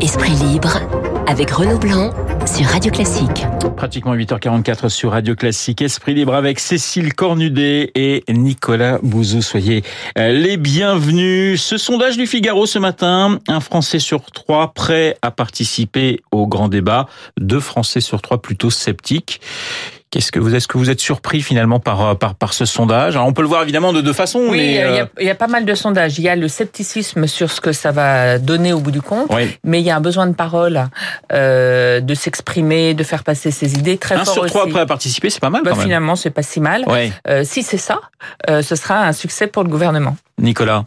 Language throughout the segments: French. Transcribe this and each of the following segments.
Esprit libre avec Renaud Blanc sur Radio Classique. Pratiquement 8h44 sur Radio Classique. Esprit libre avec Cécile Cornudet et Nicolas Bouzou. Soyez euh, les bienvenus. Ce sondage du Figaro ce matin, un Français sur trois prêt à participer au grand débat, deux Français sur trois plutôt sceptiques. Qu'est-ce que vous est-ce que vous êtes surpris finalement par euh, par par ce sondage? Alors, On peut le voir évidemment de deux façons. Oui, mais, il, y a, euh, il y a pas mal de sondages. Il y a le scepticisme sur ce que ça va donner au bout du compte, Oui. mais il y a un besoin de parole, euh, de s'exprimer, de faire passer ses idées très un fort sur trois prêt à participer, c'est pas mal Bah, quand même. finalement, c'est pas si mal. Ouais. Euh, si c'est ça, euh, ce sera un succès pour le gouvernement. Nicolas.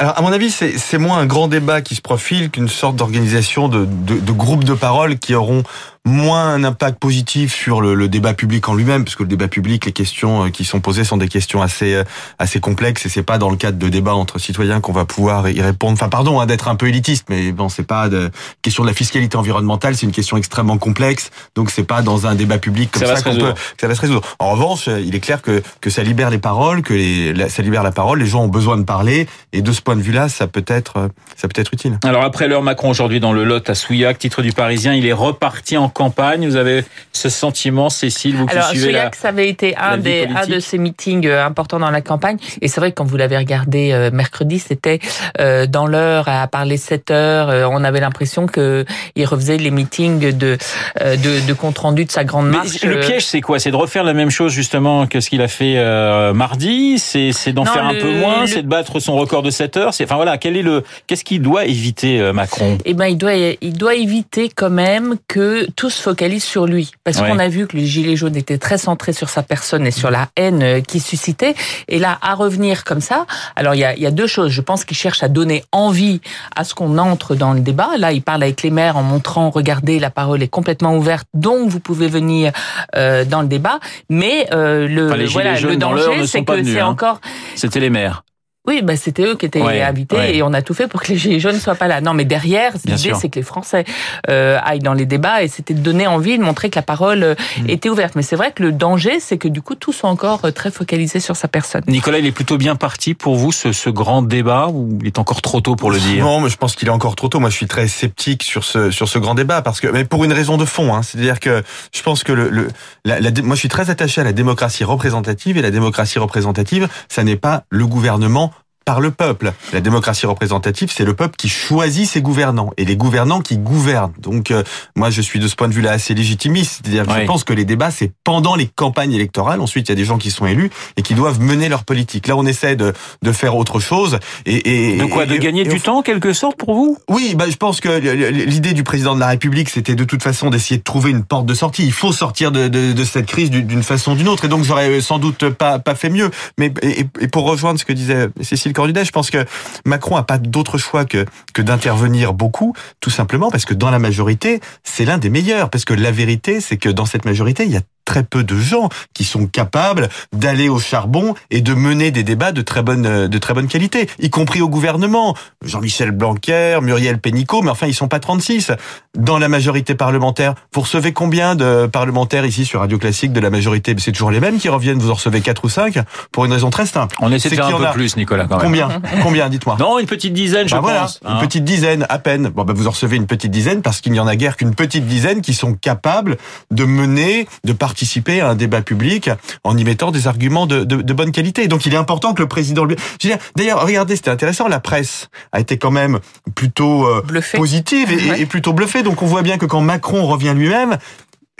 Alors, à mon avis, c'est c'est moins un grand débat qui se profile qu'une sorte d'organisation de, de, de groupes de parole qui auront moins un impact positif sur le, le débat public en lui-même, parce que le débat public, les questions euh, qui sont posées sont des questions assez euh, assez complexes, et c'est pas dans le cadre de débats entre citoyens qu'on va pouvoir y répondre. Enfin, pardon hein, d'être un peu élitiste, mais bon, c'est pas de question de la fiscalité environnementale, c'est une question extrêmement complexe, donc c'est pas dans un débat public comme Ça qu'on peut ça va se résoudre. En revanche, il est clair que que ça libère les paroles, que les, ça libère la parole, les gens ont besoin de parler, et de ce point de vue-là, ça peut être euh, ça peut être utile. Alors après l'heure Macron aujourd'hui dans le Lot à Souillac, titre du Parisien, il est reparti en campagne. Vous avez ce sentiment, Cécile, vous qui Alors, suivez la... Ça avait été un des un de ces meetings euh, importants dans la campagne. Et c'est vrai que quand vous l'avez regardé euh, mercredi, c'était euh, dans l'heure à parler 7 heures. euh, on avait l'impression que il refaisait les meetings de euh, de, de compte rendu de sa grande Mais marche. le euh, piège, c'est quoi? C'est de refaire la même chose justement que ce qu'il a fait euh, mardi? C'est c'est d'en faire un le- peu moins? le- C'est de battre son record de 7 heures? Enfin voilà. Quel est le Qu'est-ce qu'il doit éviter Macron? Eh ben, il doit, il doit éviter quand même que tout se focalise sur lui. Parce Ouais. qu'on a vu que le gilet jaune était très centré sur sa personne et sur la haine euh, qu'il suscitait. Et là, à revenir comme ça, alors il y a, il y a deux choses. Je pense qu'il cherche à donner envie à ce qu'on entre dans le débat. Là, il parle avec les maires en montrant, regardez, la parole est complètement ouverte, donc vous pouvez venir euh, dans le débat. Mais euh, le, Enfin, voilà, le danger, c'est que c'est hein. encore C'était les maires. Oui, bah c'était eux qui étaient Ouais, invités ouais. et on a tout fait pour que les Gilets jaunes soient pas là. Non, mais derrière, l'idée c'est que les Français euh, aillent dans les débats et c'était de donner envie, de montrer que la parole Mm. était ouverte. Mais c'est vrai que le danger, c'est que du coup, tous sont encore euh, très focalisés sur sa personne. Nicolas, il est plutôt bien parti pour vous ce, ce grand débat ou il est encore trop tôt pour le dire? Non, mais je pense qu'il est encore trop tôt. Moi, je suis très sceptique sur ce sur ce grand débat parce que, mais pour une raison de fond, hein, c'est-à-dire que je pense que le, le la, la moi, je suis très attaché à la démocratie représentative et la démocratie représentative, ça n'est pas le gouvernement par le peuple. La démocratie représentative, c'est le peuple qui choisit ses gouvernants et les gouvernants qui gouvernent. Donc, euh, moi, je suis de ce point de vue-là assez légitimiste. C'est-à-dire que je pense que les débats, c'est pendant les campagnes électorales. Ensuite, il y a des gens qui sont élus et qui doivent mener leur politique. Là, on essaie de, de faire autre chose. Et, et De quoi De gagner et du temps en quelque sorte pour vous? Oui, bah, je pense que l'idée du président de la République, c'était de toute façon d'essayer de trouver une porte de sortie. Il faut sortir de, de, de cette crise d'une d'une façon ou d'une autre. Et donc, j'aurais sans doute pas, pas fait mieux. Mais et, et pour rejoindre ce que disait Cécile Je pense que Macron a pas d'autre choix que, que d'intervenir beaucoup, tout simplement parce que dans la majorité, c'est l'un des meilleurs. Parce que la vérité, c'est que dans cette majorité, il y a très peu de gens qui sont capables d'aller au charbon et de mener des débats de très bonne de très bonne qualité, y compris au gouvernement. Jean-Michel Blanquer, Muriel Pénicaud, mais enfin ils sont pas 36 dans la majorité parlementaire. Vous recevez combien de parlementaires ici sur Radio Classique de la majorité? C'est toujours les mêmes qui reviennent. Vous en recevez quatre ou cinq pour une raison très simple. On essaie de faire un peu a plus, Nicolas, quand même. Combien? Combien Dites-moi. Non, une petite dizaine, je Bah voilà, pense. une hein. petite dizaine à peine. Bon, bah vous en recevez une petite dizaine parce qu'il n'y en a guère qu'une petite dizaine qui sont capables de mener, de participer à un débat public en y mettant des arguments de, de, de bonne qualité. Donc il est important que le président. lui- D'ailleurs, regardez, c'était intéressant. La presse a été quand même plutôt euh, positive et, Ouais. et plutôt bluffée. Donc on voit bien que quand Macron revient lui-même.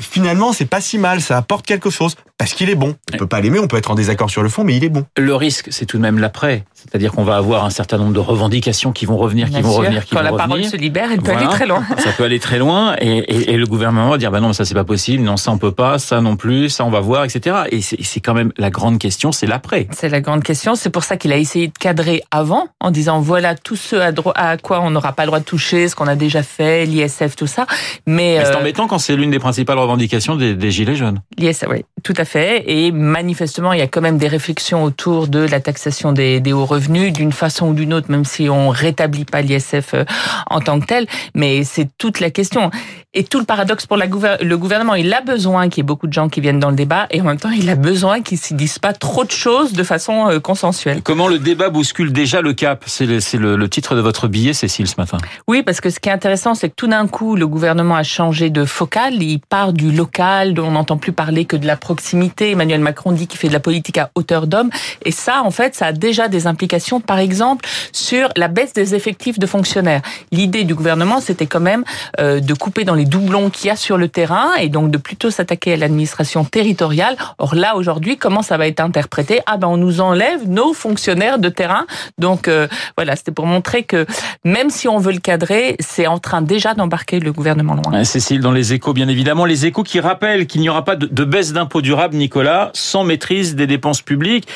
Finalement, c'est pas si mal, ça apporte quelque chose parce qu'il est bon. On peut pas l'aimer, on peut être en désaccord sur le fond, mais il est bon. Le risque, c'est tout de même l'après. C'est-à-dire qu'on va avoir un certain nombre de revendications qui vont revenir, qui Bien vont sûr, revenir, qui Quand vont la revenir. parole se libère, elle peut Voilà. aller très loin. Ça peut aller très loin et, et- et le gouvernement va dire bah non ça c'est pas possible, non ça on peut pas, ça non plus, ça on va voir, etc. Et c'est quand même la grande question, c'est l'après. C'est la grande question. C'est pour ça qu'il a essayé de cadrer avant, en disant voilà tout ce à quoi on n'aura pas le droit de toucher, ce qu'on a déjà fait, l'ISF, tout ça. Mais, Mais c'est euh, embêtant quand c'est l'une des principales revendications des, des gilets jaunes. l'ISF, oui, tout à fait. Fait. Et manifestement, il y a quand même des réflexions autour de la taxation des, des hauts revenus, d'une façon ou d'une autre, même si on rétablit pas l'ISF euh, en tant que tel. Mais c'est toute la question. Et tout le paradoxe pour la le gouvernement, il a besoin qu'il y ait beaucoup de gens qui viennent dans le débat, et en même temps, il a besoin qu'ils ne disent pas trop de choses de façon euh, consensuelle. Comment le débat bouscule déjà le cap? C'est le, le, titre de votre billet, Cécile, ce matin. Oui, parce que ce qui est intéressant, c'est que tout d'un coup, le gouvernement a changé de focal. Il part du local, dont on n'entend plus parler que de la proximité. Emmanuel Macron dit qu'il fait de la politique à hauteur d'homme. Et ça, en fait, ça a déjà des implications, par exemple, sur la baisse des effectifs de fonctionnaires. L'idée du gouvernement, c'était quand même euh, de couper dans les doublons qu'il y a sur le terrain et donc de plutôt s'attaquer à l'administration territoriale. Or là, aujourd'hui, comment ça va être interprété? Ah ben, on nous enlève nos fonctionnaires de terrain. Donc euh, voilà, c'était pour montrer que même si on veut le cadrer, c'est en train déjà d'embarquer le gouvernement loin. Cécile, dans les échos, bien évidemment, les échos qui rappellent qu'il n'y aura pas de baisse d'impôts durables, Nicolas, sans maîtrise des dépenses publiques.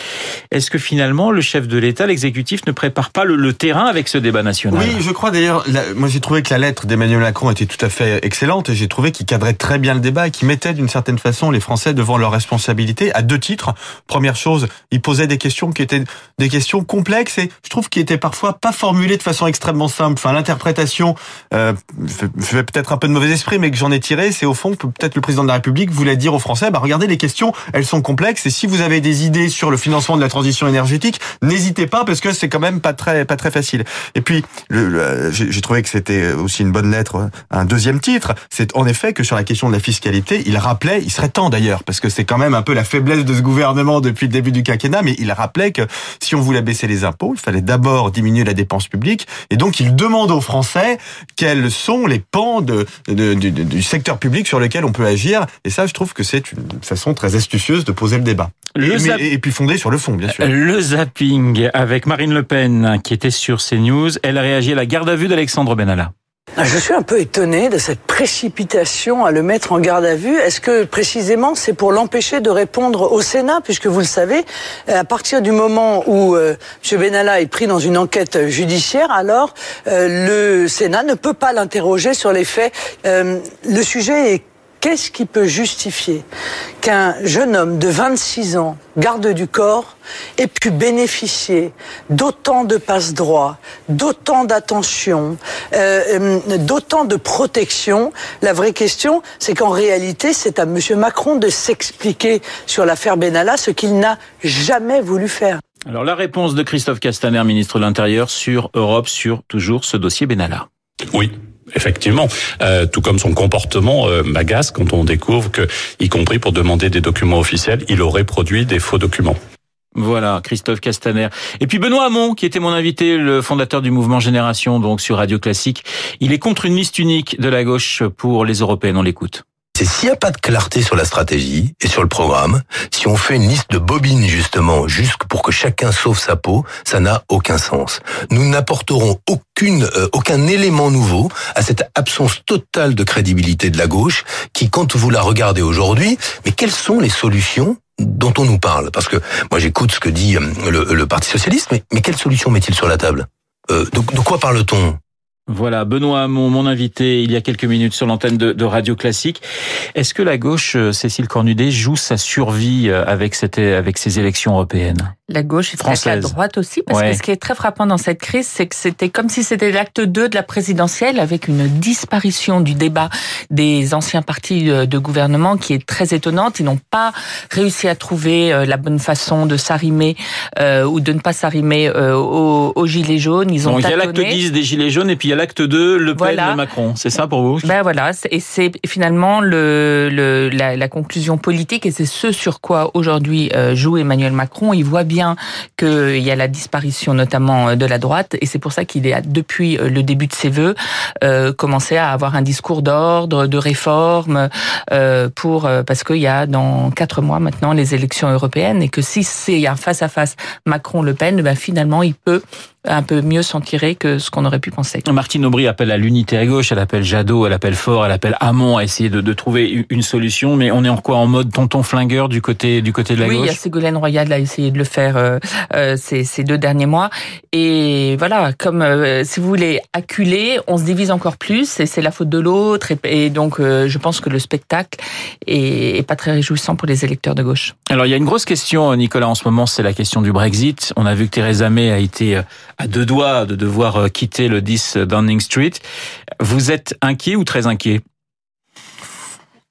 Est-ce que finalement, le chef de l'État, l'exécutif, ne prépare pas le, terrain avec ce débat national? Oui, je crois d'ailleurs, moi j'ai trouvé que la lettre d'Emmanuel Macron était tout à fait excellente et j'ai trouvé qu'il cadrait très bien le débat et qu'il mettait d'une certaine façon les Français devant leurs responsabilités à deux titres. Première chose, il posait des questions qui étaient des questions complexes et je trouve qu'il était parfois pas formulées de façon extrêmement simple. Enfin, l'interprétation euh, fait peut-être un peu de mauvais esprit, mais que j'en ai tiré, c'est au fond que peut-être le président de la République voulait dire aux Français, bah regardez les questions, elles sont complexes. Et si vous avez des idées sur le financement de la transition énergétique, n'hésitez pas parce que c'est quand même pas très pas très facile. Et puis j'ai trouvé que c'était aussi une bonne lettre, un deuxième titre, c'est en effet que sur la question de la fiscalité, il rappelait, il serait temps d'ailleurs parce que c'est quand même un peu la faiblesse de ce gouvernement depuis le début du quinquennat, mais il rappelait que si on voulait baisser les impôts, il fallait d'abord diminuer la dépense publique. Et donc il demande aux Français quels sont les pans du secteur public sur lequel on peut agir. Et ça je trouve que c'est une façon très astucieuse de poser le débat. et, puis fondé sur le fond, bien sûr. Le zapping avec Marine Le Pen qui était sur CNews. Elle a réagi à la garde à vue d'Alexandre Benalla. Ah, je suis un peu étonné de cette précipitation à le mettre en garde à vue. Est-ce que précisément c'est pour l'empêcher de répondre au Sénat, puisque vous le savez, à partir du moment où euh, M. Benalla est pris dans une enquête judiciaire, alors euh, le Sénat ne peut pas l'interroger sur les faits. Euh, le sujet est Qu'est-ce qui peut justifier qu'un jeune homme de 26 ans, garde du corps, ait pu bénéficier d'autant de passe-droit, d'autant d'attention, euh, euh, d'autant de protection? La vraie question, c'est qu'en réalité, c'est à M. Macron de s'expliquer sur l'affaire Benalla ce qu'il n'a jamais voulu faire. Alors la réponse de Christophe Castaner, ministre de l'Intérieur, sur Europe, sur toujours ce dossier Benalla. Oui, effectivement, euh, tout comme son comportement euh, m'agace quand on découvre que, y compris pour demander des documents officiels, il aurait produit des faux documents. Voilà, Christophe Castaner. Et puis Benoît Hamon, qui était mon invité, le fondateur du mouvement Génération, donc sur Radio Classique. Il est contre une liste unique de la gauche pour les européennes. On l'écoute c'est s'il n'y a pas de clarté sur la stratégie et sur le programme, si on fait une liste de bobines justement, juste pour que chacun sauve sa peau, ça n'a aucun sens. Nous n'apporterons aucune, euh, aucun élément nouveau à cette absence totale de crédibilité de la gauche qui, quand vous la regardez aujourd'hui, mais quelles sont les solutions dont on nous parle? Parce que moi j'écoute ce que dit euh, le, Parti socialiste, mais, mais quelles solutions met-il sur la table? Euh, de, de quoi parle-t-on? Voilà, Benoît mon invité il y a quelques minutes sur l'antenne de, Radio Classique. Est-ce que la gauche, euh, Cécile Cornudet, joue sa survie euh, avec, cette, avec ces élections européennes? La gauche est très à droite aussi, parce que ce qui est très frappant dans cette crise, c'est que c'était comme si c'était l'acte 2 de la présidentielle, avec une disparition du débat des anciens partis de gouvernement qui est très étonnante. Ils n'ont pas réussi à trouver euh, la bonne façon de s'arrimer ou de ne pas s'arrimer aux, Gilets jaunes. Ils ont il y a l'acte 10 des Gilets jaunes et puis l'acte 2, Le Pen et Macron. C'est ça pour vous? Ben voilà, et c'est finalement le, le la, la, conclusion politique, et c'est ce sur quoi aujourd'hui euh, joue Emmanuel Macron. Il voit bien qu'il y a la disparition notamment euh, de la droite, et c'est pour ça qu'il est, depuis euh, le début de ses voeux, euh, commencé à avoir un discours d'ordre, de réforme, euh, pour parce qu'il y a dans quatre mois maintenant les élections européennes, et que si c'est un face-à-face Macron-Le Pen, ben finalement il peut un peu mieux s'en tirer que ce qu'on aurait pu penser. Martine Aubry appelle à l'unité à gauche, elle appelle Jadot, elle appelle Fort, elle appelle Hamon à essayer de, de, trouver une solution, mais on est en quoi En mode tonton flingueur du côté du côté de la gauche Oui, y a Ségolène Royal a essayé de le faire euh, euh, ces, ces, deux derniers mois. Et voilà, comme si vous voulez acculer, on se divise encore plus et c'est la faute de l'autre. Et, donc, je pense que le spectacle est, est, pas très réjouissant pour les électeurs de gauche. Alors, il y a une grosse question, Nicolas, en ce moment, c'est la question du Brexit. On a vu que Theresa May a été à deux doigts de devoir quitter le 10 Downing Street. Vous êtes inquiet ou très inquiet?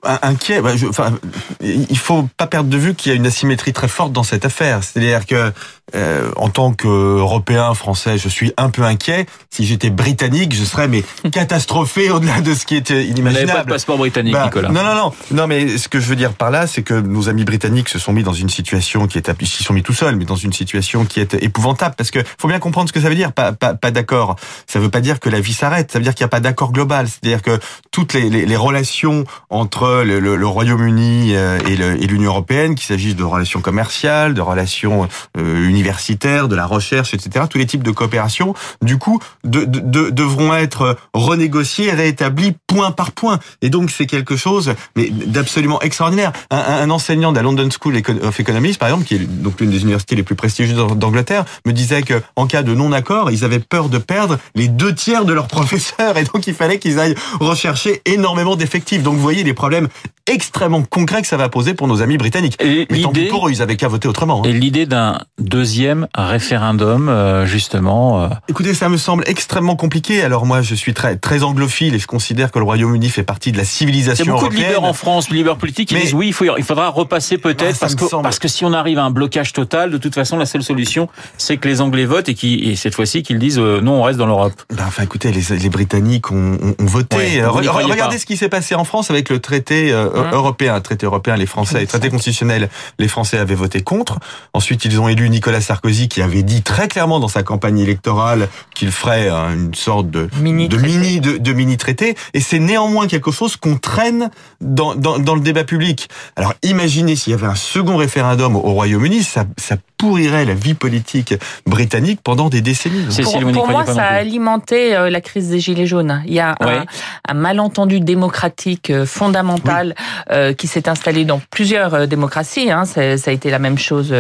Inquiet. Bah, je, enfin, il faut pas perdre de vue qu'il y a une asymétrie très forte dans cette affaire. C'est-à-dire que euh, en tant qu'Européen, Français, je suis un peu inquiet. Si j'étais britannique, je serais mais catastrophé au-delà de ce qui était inimaginable. Vous pas de passeport britannique, bah, Nicolas. Non, non, non. Non, mais ce que je veux dire par là, c'est que nos amis britanniques se sont mis dans une situation qui est, ils s'y sont mis tout seuls, mais dans une situation qui est épouvantable. Parce que faut bien comprendre ce que ça veut dire. Pas, pas, pas d'accord. Ça veut pas dire que la vie s'arrête. Ça veut dire qu'il n'y a pas d'accord global. C'est-à-dire que toutes les, les, les relations entre le, le, le Royaume-Uni euh, et l'Union européenne, qu'il s'agisse de relations commerciales, de relations euh, universitaires, de la recherche, etc., tous les types de coopération, du coup, de, de, devront être renégociés, réétablis point par point. Et donc, c'est quelque chose mais d'absolument extraordinaire. Un, un, enseignant de la London School of Economics, par exemple, qui est donc l'une des universités les plus prestigieuses d'Angleterre, me disait que en cas de non-accord, ils avaient peur de perdre les deux tiers de leurs professeurs, et donc il fallait qu'ils aillent rechercher énormément d'effectifs. Donc, vous voyez les problèmes extrêmement concret que ça va poser pour nos amis britanniques. Et Mais tant pis pour eux, ils avaient qu'à voter autrement. Hein. Et l'idée d'un deuxième référendum, euh, justement. Euh, Écoutez, ça me semble extrêmement compliqué. Alors moi, je suis très très anglophile et je considère que le Royaume-Uni fait partie de la civilisation européenne. Il y a beaucoup de leaders en France, de leaders politiques, qui disent oui, il, faut, il faudra repasser peut-être parce que parce que si on arrive à un blocage total, de toute façon, la seule solution, c'est que les Anglais votent et qui et cette fois-ci qu'ils disent euh, non, on reste dans l'Europe. Ben, enfin, écoutez, les, les Britanniques ont, ont, voté. regardez ce qui s'est passé en France avec le traité hein européen, traité européen, les Français, les traités constitutionnels, les Français avaient voté contre. Ensuite, ils ont élu Nicolas Sarkozy qui avait dit très clairement dans sa campagne électorale qu'il ferait une sorte de mini de mini de, mini traité. Et c'est néanmoins quelque chose qu'on traîne dans, dans, dans, le débat public. Alors, imaginez s'il y avait un second référendum au Royaume-Uni, ça, ça pourrirait la vie politique britannique pendant des décennies. Pour, pour moi, ça a alimenté euh, la crise des Gilets jaunes. Il y a un, un, malentendu démocratique euh, fondamental euh, qui s'est installé dans plusieurs démocraties. Hein. Ça a été la même chose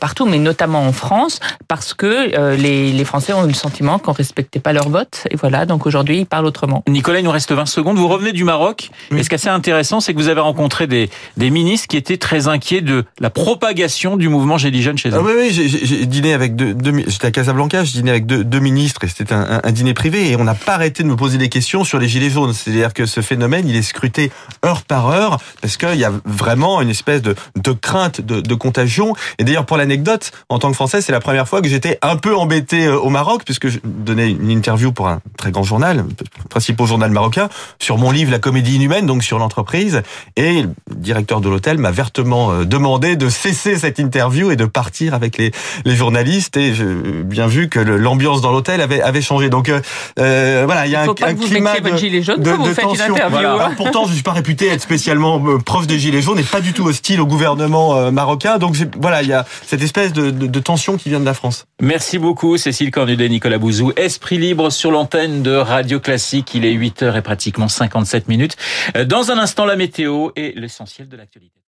partout, mais notamment en France, parce que les, les Français ont eu le sentiment qu'on respectait pas leur vote. Et voilà, donc aujourd'hui, ils parlent autrement. Nicolas, il nous reste 20 secondes. Vous revenez du Maroc. Et ce qui est assez intéressant, c'est que vous avez rencontré des, des ministres qui étaient très inquiets de la propagation du mouvement Gilets jaunes chez ah oui, oui, j'ai dîné avec deux, deux j'étais à Casablanca, j'ai dîné avec deux, deux ministres et c'était un, un, dîner privé et on n'a pas arrêté de me poser des questions sur les gilets jaunes. C'est-à-dire que ce phénomène, il est scruté heure par heure parce qu'il y a vraiment une espèce de, de crainte de, de contagion. Et d'ailleurs, pour l'anecdote, en tant que Français, c'est la première fois que j'étais un peu embêté euh, au Maroc puisque je donnais une interview pour un très grand journal, principal journal marocain, sur mon livre La comédie inhumaine, donc sur l'entreprise. Et le directeur de l'hôtel m'a vertement euh, demandé de cesser cette interview et de partir avec les, les journalistes et j'ai bien vu que l'ambiance dans l'hôtel avait, avait changé. Donc euh, euh voilà, il y a un, un climat de, gilet jaune de, vous faites tension. Une interview. Voilà. Alors, pourtant, je suis pas réputé être spécialement euh, prof de gilet jaune et pas du tout hostile au gouvernement euh, marocain. Donc voilà, il y a cette espèce de, de, de, tension qui vient de la France. Merci beaucoup, Cécile Cornudet, Nicolas Bouzou. Esprit libre sur l'antenne de Radio Classique. Il est 8h et pratiquement 57 minutes. Dans un instant, la météo et l'essentiel de l'actualité.